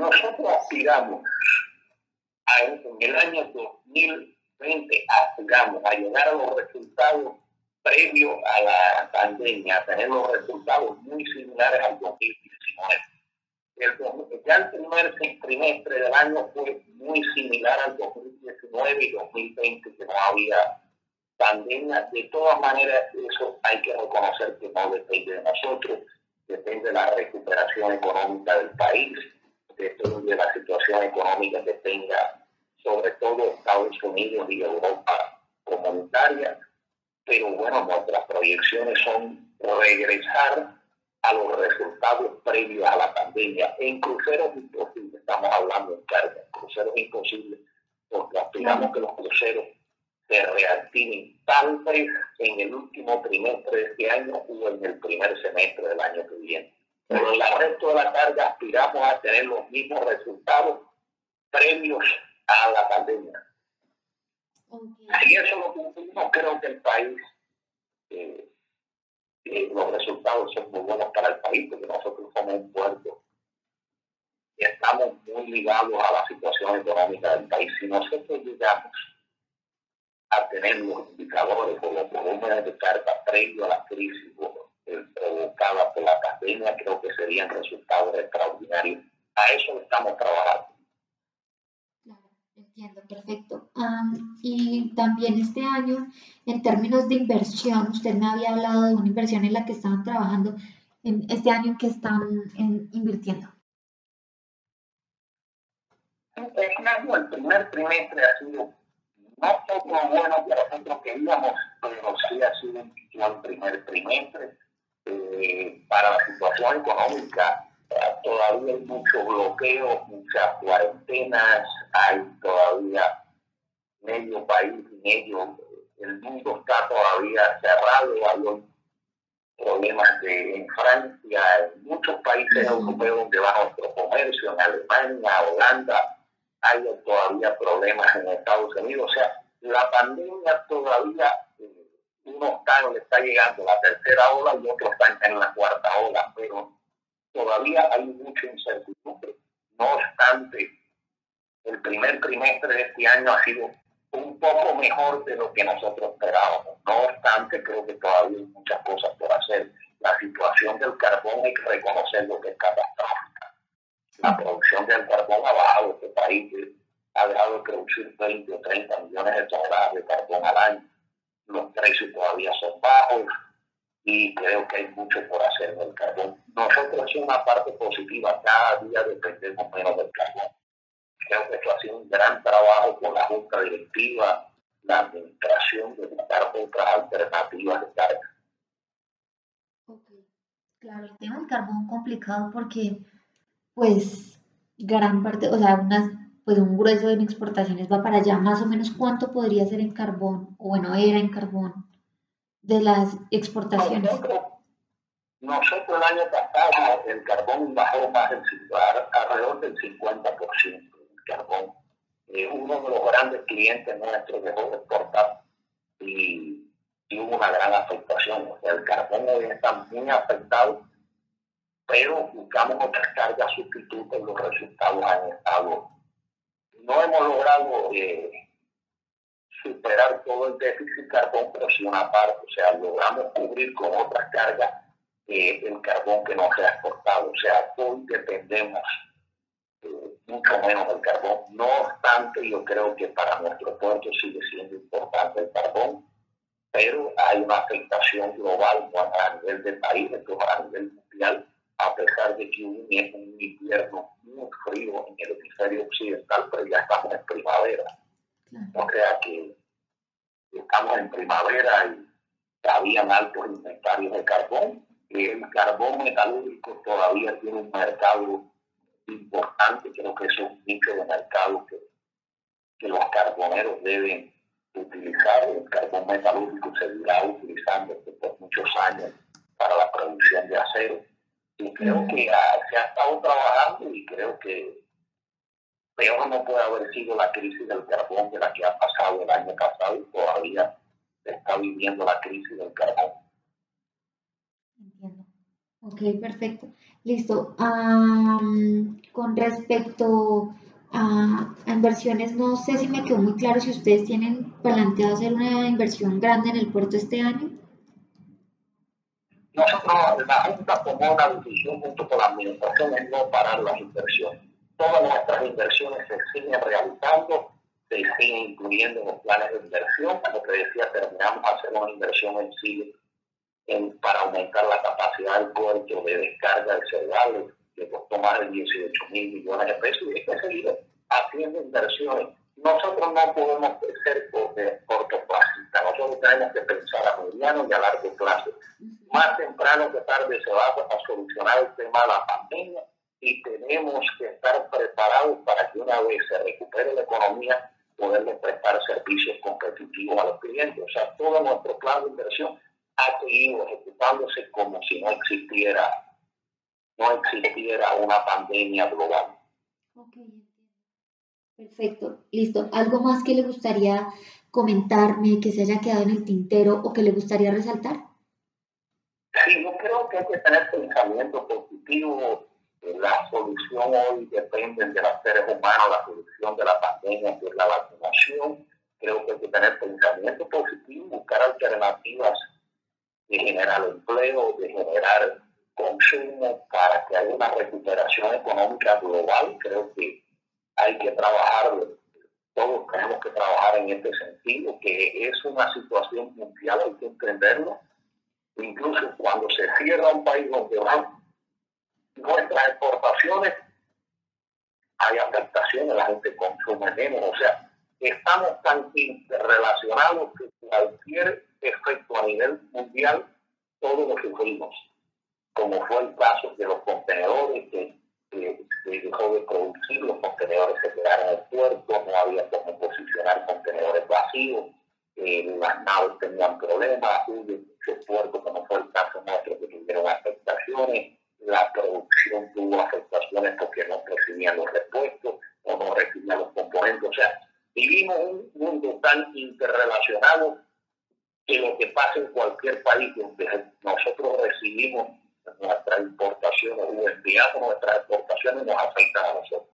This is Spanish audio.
nosotros aspiramos a, en el año 2020, aspiramos a llegar a los resultados previos a la pandemia, a tener los resultados muy similares al 2019. El, ya el primer trimestre del año fue muy similar al 2019 y 2020, que no había pandemia. De todas maneras, eso hay que reconocer que no depende de nosotros, depende de la recuperación económica del país, depende de la situación económica que tenga sobre todo Estados Unidos y Europa comunitaria. Pero bueno, nuestras proyecciones son regresar a los resultados previos a la pandemia. En cruceros imposibles, estamos hablando en carga, cruceros imposibles, porque aspiramos que los cruceros se reactiven tal vez en el último trimestre de este año o en el primer semestre del año que viene. Pero en el resto de la carga aspiramos a tener los mismos resultados previos a la pandemia. Si eso lo cumplimos, creo que el país, eh, eh, los resultados son muy buenos para el país, porque nosotros somos un puerto y estamos muy ligados a la situación económica del país. Si nosotros llegamos a tener los indicadores o los volúmenes de carga previo a la crisis por la pandemia, creo que serían resultados extraordinarios. A eso estamos trabajando. Claro, entiendo, perfecto. y también este año, en términos de inversión, usted me había hablado de una inversión en la que estaban trabajando, en este año en que están invirtiendo. el primer trimestre ha sido no todo bueno que nosotros queríamos, pero sí ha sido un primer trimestre. Eh, para la situación económica eh, todavía hay muchos bloqueos, muchas cuarentenas, hay todavía medio país medio, el mundo está todavía cerrado, hay problemas de, en Francia, en muchos países europeos donde va nuestro comercio, en Alemania, Holanda, hay todavía problemas en Estados Unidos. O sea, la pandemia todavía, eh, uno está, le está llegando la tercera ola y otro está en la cuarta ola, pero todavía hay mucha incertidumbre. No obstante, el primer trimestre de este año ha sido un poco mejor de lo que nosotros esperábamos. No obstante, creo que todavía hay muchas cosas por hacer. La situación del carbón hay que reconocer lo que es catastrófica. La producción del carbón ha bajado este país ha dejado de producir 20 o 30 millones de toneladas de carbón al año. Los precios todavía son bajos y creo que hay mucho por hacer en el carbón. Nosotros es una parte positiva, cada día dependemos menos del carbón. Creo que esto ha sido un gran trabajo con la Junta Directiva, la administración de buscar otras alternativas de carga. Claro, el tema del carbón complicado porque, pues, gran parte, o sea, unas pues un grueso de exportaciones va para allá, más o menos cuánto podría ser en carbón, o bueno, era en carbón, de las exportaciones. Nosotros, el año pasado el carbón bajó más del, alrededor del 50% del carbón. uno de los grandes clientes nuestros dejó de exportar y, hubo una gran afectación. O sea, el carbón hoy está muy afectado, pero buscamos otras cargas sustitutas y los resultados han estado no hemos logrado eh, superar todo el déficit carbón, pero sí una parte, o sea, logramos cubrir con otras cargas eh, el carbón que no se ha exportado. O sea, hoy dependemos eh, mucho menos del carbón. No obstante, yo creo que para nuestro puerto sigue siendo importante el carbón, pero hay una afectación global a nivel del país, a nivel mundial, a pesar de que hubo un invierno muy frío en el hemisferio occidental, pero ya estamos en primavera. O sea que estamos en primavera y habían altos inventarios de carbón. El carbón metalúrgico todavía tiene un mercado importante, creo que es un nicho de mercado que, que los carboneros deben utilizar. El carbón metalúrgico se seguirá utilizando por muchos años para la producción de acero y creo que se ha estado trabajando y creo que peor no puede haber sido la crisis del carbón de la que ha pasado el año pasado y todavía se está viviendo la crisis del carbón. Entiendo. Ok, perfecto. Listo. con respecto a, inversiones, no sé si me quedó muy claro si ustedes tienen planteado hacer una inversión grande en el puerto este año. Nosotros, la Junta tomó una decisión junto con la administración en no parar las inversiones. Todas nuestras inversiones se siguen realizando, se siguen incluyendo en los planes de inversión. Como te decía, terminamos hacer una inversión en Chile para aumentar la capacidad del puerto de descarga de cereales, que costó más de 18 mil millones de pesos, y hay que seguir haciendo inversiones. Nosotros no podemos ser cortoplacistas, nosotros tenemos que pensar a mediano y a largo plazo. Más temprano que tarde se va a solucionar el tema de la pandemia y tenemos que estar preparados para que una vez se recupere la economía, poderle prestar servicios competitivos a los clientes. O sea, todo nuestro plan de inversión ha seguido ejecutándose como si no existiera, no existiera una pandemia global. Perfecto, listo. ¿Algo más que le gustaría comentarme, que se haya quedado en el tintero o que le gustaría resaltar? Sí, yo creo que hay que tener pensamiento positivo. La solución hoy depende de los seres humanos, la solución de la pandemia, que es la vacunación. Creo que hay que tener pensamiento positivo, buscar alternativas de generar empleo, de generar consumo para que haya una recuperación económica global. Creo que hay que trabajar, todos tenemos que trabajar en este sentido, que es una situación mundial, hay que entenderlo. Incluso cuando se cierra un país donde van nuestras exportaciones, hay afectaciones, la gente consume menos, o sea, estamos tan interrelacionados que cualquier efecto a nivel mundial, todos lo sufrimos, como fue el caso de los contenedores que, dejó de producir, los contenedores se quedaron en el puerto, no había cómo posicionar contenedores vacíos, eh, las naves tenían problemas, hubo muchos puertos, como fue el caso nuestro, que tuvieron afectaciones, la producción tuvo afectaciones porque no recibían los repuestos o no recibían los componentes, o sea, vivimos un mundo tan interrelacionado que lo que pasa en cualquier país donde nosotros recibimos nuestras importaciones o enviamos nuestras exportaciones nos afecta a nosotros.